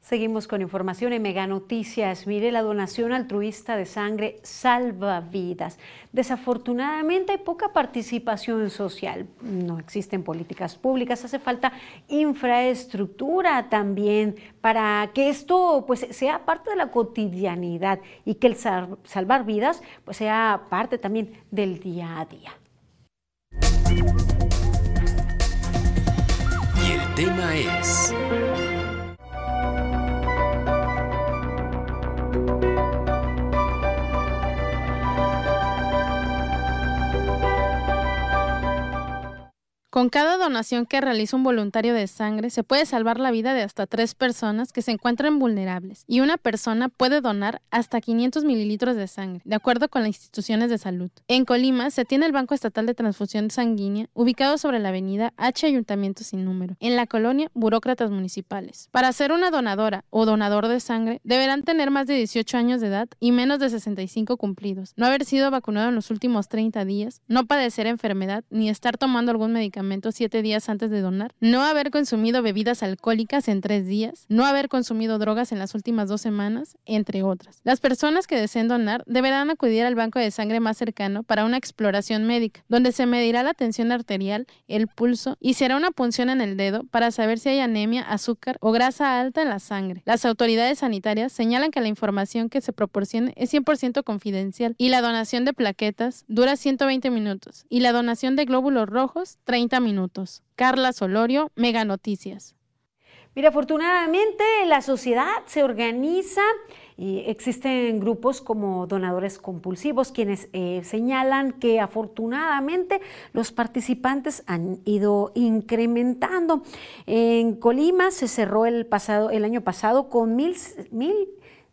Seguimos con información en Mega Noticias. Mire, la donación altruista de sangre salva vidas. Desafortunadamente hay poca participación social. No existen políticas públicas. Hace falta infraestructura también para que esto pues, sea parte de la cotidianidad y que el salvar vidas pues, sea parte también del día a día. Y el tema es... Con cada donación que realiza un voluntario de sangre, se puede salvar la vida de hasta tres personas que se encuentran vulnerables y una persona puede donar hasta 500 mililitros de sangre, de acuerdo con las instituciones de salud. En Colima se tiene el Banco Estatal de Transfusión Sanguínea, ubicado sobre la avenida H Ayuntamiento sin número, en la colonia Burócratas Municipales. Para ser una donadora o donador de sangre, deberán tener más de 18 años de edad y menos de 65 cumplidos, no haber sido vacunado en los últimos 30 días, no padecer enfermedad ni estar tomando algún medicamento siete días antes de donar, no haber consumido bebidas alcohólicas en tres días, no haber consumido drogas en las últimas dos semanas, entre otras. Las personas que deseen donar deberán acudir al banco de sangre más cercano para una exploración médica, donde se medirá la tensión arterial, el pulso y se hará una punción en el dedo para saber si hay anemia, azúcar o grasa alta en la sangre. Las autoridades sanitarias señalan que la información que se proporcione es 100% confidencial y la donación de plaquetas dura 120 minutos y la donación de glóbulos rojos 30 minutos. Carla Solorio, Mega Noticias. Mira, afortunadamente la sociedad se organiza y existen grupos como donadores compulsivos quienes eh, señalan que afortunadamente los participantes han ido incrementando. En Colima se cerró el, pasado, el año pasado con mil, mil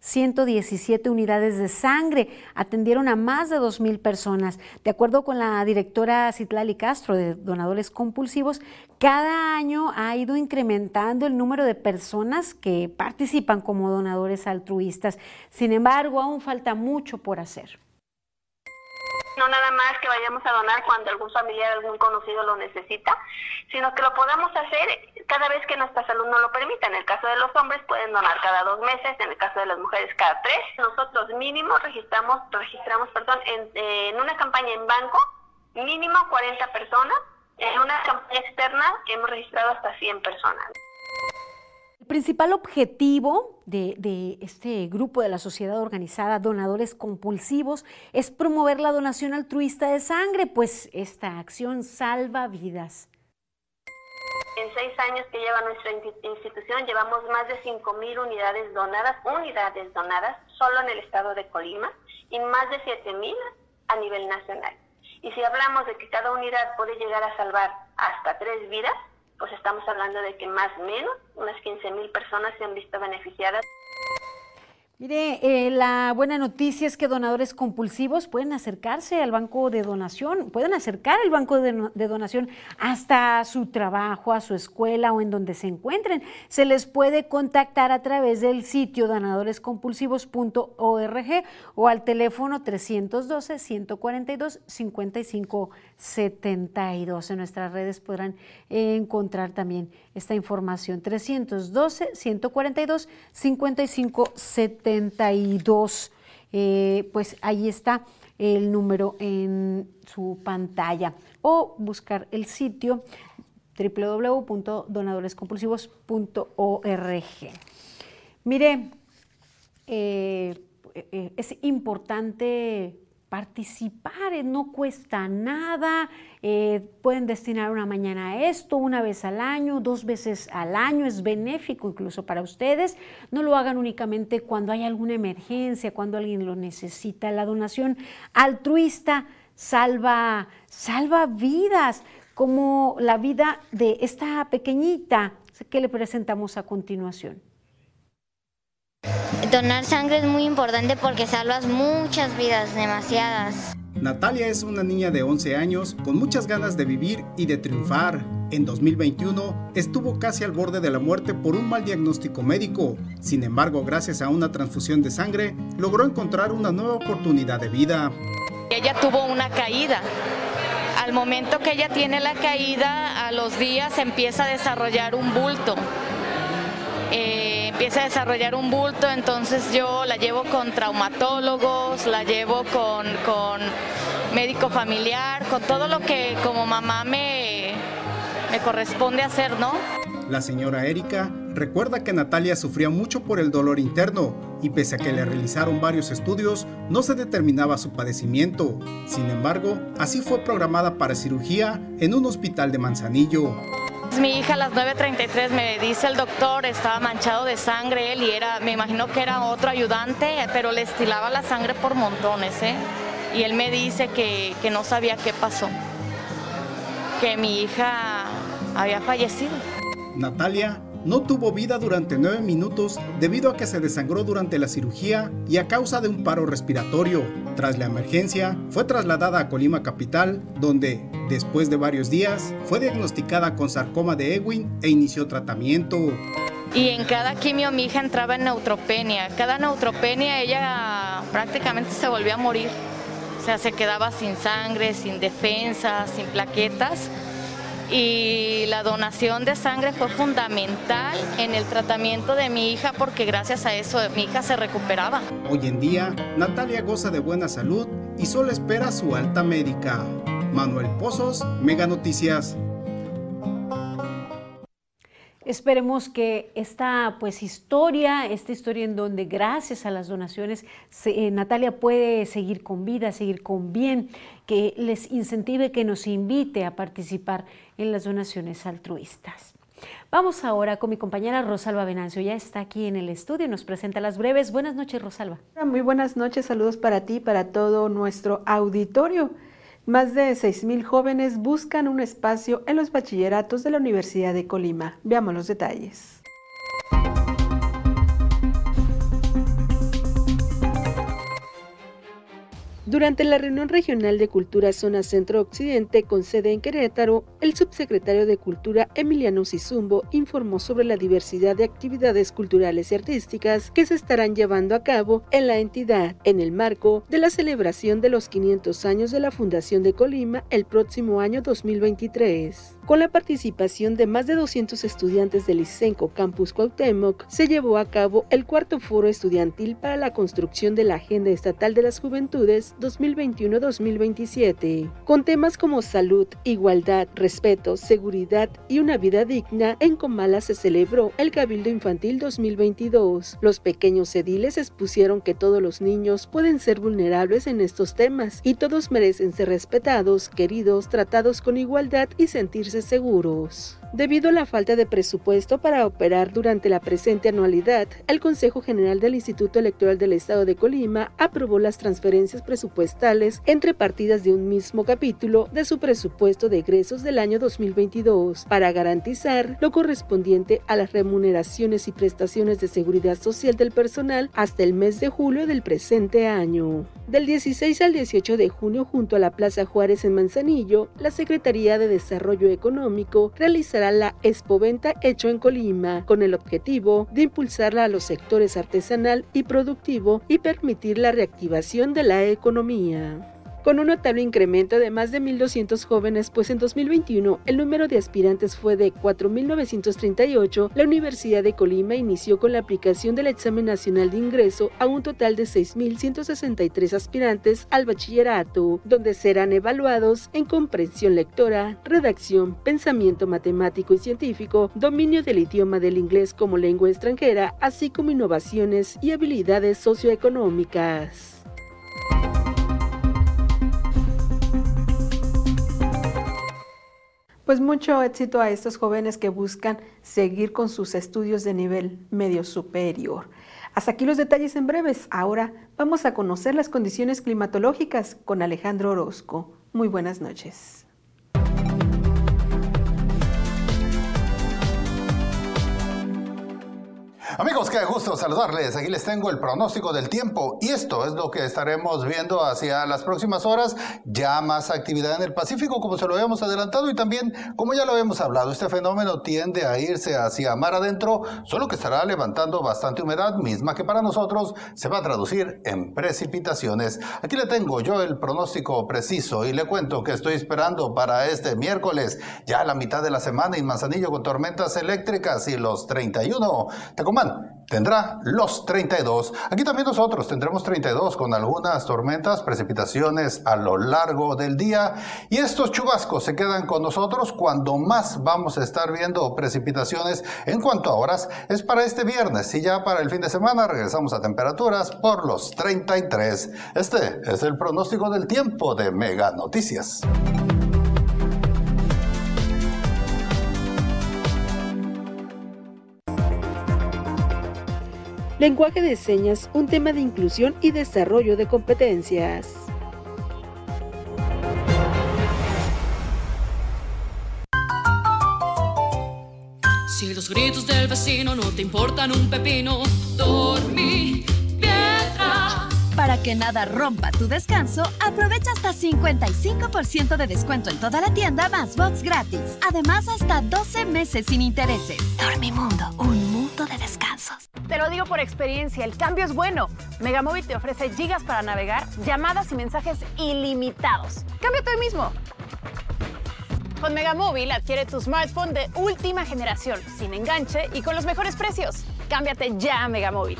117 unidades de sangre, atendieron a más de 2.000 personas. De acuerdo con la directora Citlali Castro de Donadores Compulsivos, cada año ha ido incrementando el número de personas que participan como donadores altruistas. Sin embargo, aún falta mucho por hacer. No nada más que vayamos a donar cuando algún familiar, algún conocido lo necesita, sino que lo podamos hacer cada vez que nuestra salud no lo permita. En el caso de los hombres pueden donar cada dos meses, en el caso de las mujeres cada tres. Nosotros mínimo registramos, registramos perdón, en, en una campaña en banco, mínimo 40 personas. En una campaña externa hemos registrado hasta 100 personas. El principal objetivo de, este grupo de la sociedad organizada Donadores Compulsivos es promover la donación altruista de sangre, pues esta acción salva vidas. En seis años que lleva nuestra institución llevamos más de 5.000 unidades donadas, unidades donadas solo en el estado de Colima y más de 7.000 a nivel nacional. Y si hablamos de que cada unidad puede llegar a salvar hasta tres vidas, pues estamos hablando de que más o menos unas 15 mil personas se han visto beneficiadas. Mire, eh, la buena noticia es que donadores compulsivos pueden acercarse al banco de donación, pueden acercar el banco de, de, donación hasta su trabajo, a su escuela o en donde se encuentren. Se les puede contactar a través del sitio donadorescompulsivos.org o al teléfono 312-142-5572. En nuestras redes podrán encontrar también esta información. 312-142-5572. Eh, pues ahí está el número en su pantalla o buscar el sitio www.donadorescompulsivos.org. Mire, eh, eh, es importante participar, eh, no cuesta nada, pueden destinar una mañana a esto, una vez al año, dos veces al año, es benéfico incluso para ustedes. No lo hagan únicamente cuando hay alguna emergencia, cuando alguien lo necesita. La donación altruista salva, salva vidas como la vida de esta pequeñita que le presentamos a continuación. Donar sangre es muy importante porque salvas muchas vidas, demasiadas. Natalia es una niña de 11 años con muchas ganas de vivir y de triunfar. En 2021 estuvo casi al borde de la muerte por un mal diagnóstico médico. Sin embargo, gracias a una transfusión de sangre, logró encontrar una nueva oportunidad de vida. Ella tuvo una caída al momento que ella tiene la caída, a los días empieza a desarrollar un bulto. Eh, empieza a desarrollar un bulto, entonces yo la llevo con traumatólogos, la llevo con, con médico familiar, con todo lo que como mamá me, me corresponde hacer, ¿no? La señora Erika recuerda que Natalia sufría mucho por el dolor interno y pese a que le realizaron varios estudios, no se determinaba su padecimiento. Sin embargo, así fue programada para cirugía en un hospital de Manzanillo. Mi hija a las 9.33 me dice el doctor, estaba manchado de sangre él y era, me imagino que era otro ayudante, pero le estilaba la sangre por montones, ¿eh? Y él me dice que, que no sabía qué pasó, que mi hija había fallecido. Natalia no tuvo vida durante nueve minutos debido a que se desangró durante la cirugía y a causa de un paro respiratorio. Tras la emergencia, fue trasladada a Colima Capital, donde, después de varios días, fue diagnosticada con sarcoma de Ewing e inició tratamiento. Y en cada quimio mi hija entraba en neutropenia. Cada neutropenia ella prácticamente se volvió a morir. O sea, se quedaba sin sangre, sin defensa, sin plaquetas y la donación de sangre fue fundamental en el tratamiento de mi hija porque gracias a eso mi hija se recuperaba. Hoy en día, Natalia goza de buena salud y solo espera su alta médica. Manuel Pozos, Mega Noticias. Esperemos que esta pues historia, esta historia en donde gracias a las donaciones eh, Natalia puede seguir con vida, seguir con bien, que les incentive, que nos invite a participar en las donaciones altruistas. Vamos ahora con mi compañera Rosalba Venancio. Ya está aquí en el estudio nos presenta las breves. Buenas noches, Rosalba. Muy buenas noches, saludos para ti, para todo nuestro auditorio. Más de 6.000 jóvenes buscan un espacio en los bachilleratos de la Universidad de Colima. Veamos los detalles. Durante la reunión regional de Cultura Zona Centro Occidente con sede en Querétaro, el subsecretario de Cultura Emiliano Sizumbo informó sobre la diversidad de actividades culturales y artísticas que se estarán llevando a cabo en la entidad en el marco de la celebración de los 500 años de la Fundación de Colima el próximo año 2023. Con la participación de más de 200 estudiantes del Licenco Campus Cuauhtémoc, se llevó a cabo el cuarto foro estudiantil para la construcción de la Agenda Estatal de las Juventudes 2021-2027, con temas como salud, igualdad, respeto, seguridad y una vida digna. En Comala se celebró el Cabildo Infantil 2022. Los pequeños ediles expusieron que todos los niños pueden ser vulnerables en estos temas y todos merecen ser respetados, queridos, tratados con igualdad y sentirse seguros. Debido a la falta de presupuesto para operar durante la presente anualidad, el Consejo General del Instituto Electoral del Estado de Colima aprobó las transferencias presupuestales entre partidas de un mismo capítulo de su presupuesto de egresos del año 2022 para garantizar lo correspondiente a las remuneraciones y prestaciones de seguridad social del personal hasta el mes de julio del presente año. Del 16 al 18 de junio, junto a la Plaza Juárez en Manzanillo, la Secretaría de Desarrollo Económico realizará la Expoventa Hecho en Colima, con el objetivo de impulsarla a los sectores artesanal y productivo y permitir la reactivación de la economía. Con un notable incremento de más de 1.200 jóvenes, pues en 2021 el número de aspirantes fue de 4.938, la Universidad de Colima inició con la aplicación del examen nacional de ingreso a un total de 6.163 aspirantes al bachillerato, donde serán evaluados en comprensión lectora, redacción, pensamiento matemático y científico, dominio del idioma del inglés como lengua extranjera, así como innovaciones y habilidades socioeconómicas. Pues mucho éxito a estos jóvenes que buscan seguir con sus estudios de nivel medio superior. Hasta aquí los detalles en breves. Ahora vamos a conocer las condiciones climatológicas con Alejandro Orozco. Muy buenas noches. Amigos, qué gusto saludarles. Aquí les tengo el pronóstico del tiempo y esto es lo que estaremos viendo hacia las próximas horas. Ya más actividad en el Pacífico, como se lo habíamos adelantado, y también, como ya lo habíamos hablado, este fenómeno tiende a irse hacia mar adentro, solo que estará levantando bastante humedad, misma que para nosotros se va a traducir en precipitaciones. Aquí le tengo yo el pronóstico preciso y le cuento que estoy esperando para este miércoles, ya la mitad de la semana, en Manzanillo con tormentas eléctricas y los 31. Te tendrá los 32. Aquí también nosotros tendremos 32 con algunas tormentas, precipitaciones a lo largo del día. Y estos chubascos se quedan con nosotros cuando más vamos a estar viendo precipitaciones en cuanto a horas. Es para este viernes y ya para el fin de semana regresamos a temperaturas por los 33. Este es el pronóstico del tiempo de Mega Noticias. Lenguaje de señas, un tema de inclusión y desarrollo de competencias. Si los gritos del vecino no te importan un pepino, dormí piedra. Para que nada rompa tu descanso, aprovecha hasta 55% de descuento en toda la tienda más box gratis. Además, hasta 12 meses sin intereses. Dormimundo, un mundo de descansos. Te lo digo por experiencia, el cambio es bueno. Megamóvil te ofrece gigas para navegar, llamadas y mensajes ilimitados. Cámbiate hoy mismo. Con Megamóvil adquiere tu smartphone de última generación, sin enganche y con los mejores precios. Cámbiate ya a Megamóvil.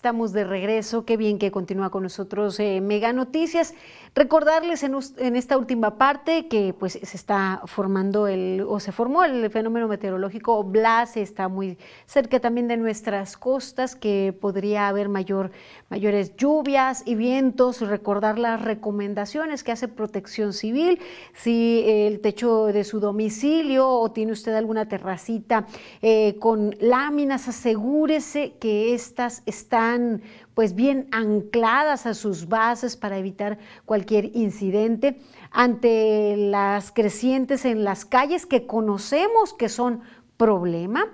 Estamos de regreso. Qué bien que continúa con nosotros eh, Mega Noticias. Recordarles en, esta última parte que pues se está formando el o se formó el fenómeno meteorológico Blas, está muy cerca también de nuestras costas, que podría haber mayor, mayores lluvias y vientos. Recordar las recomendaciones que hace Protección Civil. Si el techo de su domicilio o tiene usted alguna terracita eh, con láminas, asegúrese que estas están pues bien ancladas a sus bases para evitar cualquier incidente ante las crecientes en las calles que conocemos que son problema.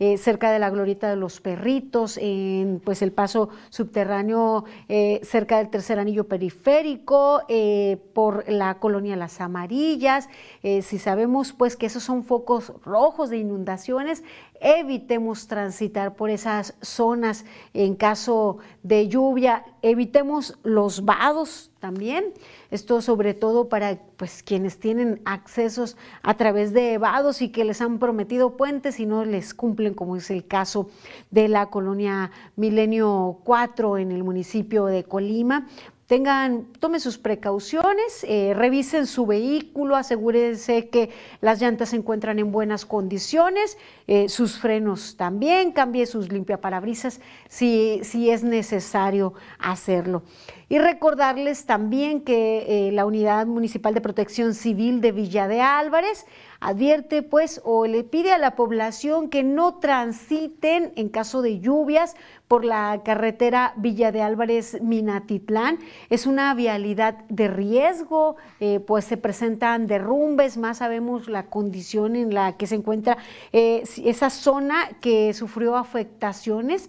Eh, cerca de la glorieta de los perritos, en pues el paso subterráneo eh, cerca del tercer anillo periférico, eh, por la colonia Las Amarillas. si sabemos pues que esos son focos rojos de inundaciones, evitemos transitar por esas zonas en caso de lluvia, evitemos los vados también. Esto sobre todo para pues, quienes tienen accesos a través de vados y que les han prometido puentes y no les cumplen, como es el caso de la colonia Milenio 4 en el municipio de Colima tengan, tomen sus precauciones, eh, revisen su vehículo, asegúrense que las llantas se encuentran en buenas condiciones, eh, sus frenos también, cambie sus limpiaparabrisas si, si es necesario hacerlo. Y recordarles también que eh, la Unidad Municipal de Protección Civil de Villa de Álvarez advierte pues o le pide a la población que no transiten en caso de lluvias por la carretera Villa de Álvarez Minatitlán. Es una vialidad de riesgo, eh, pues se presentan derrumbes, más sabemos la condición en la que se encuentra eh, esa zona que sufrió afectaciones.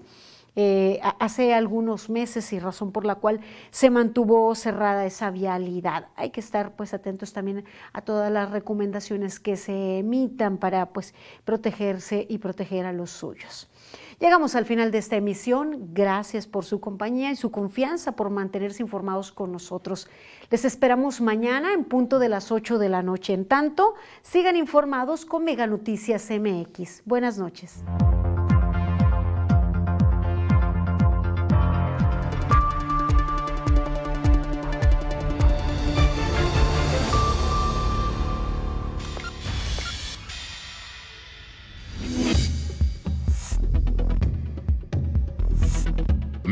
Eh, hace algunos meses y razón por la cual se mantuvo cerrada esa vialidad. Hay que estar pues atentos también a todas las recomendaciones que se emitan para pues protegerse y proteger a los suyos. Llegamos al final de esta emisión. Gracias por su compañía y su confianza por mantenerse informados con nosotros. Les esperamos mañana en punto de las 8 de la noche. En tanto, sigan informados con Mega Noticias MX. Buenas noches.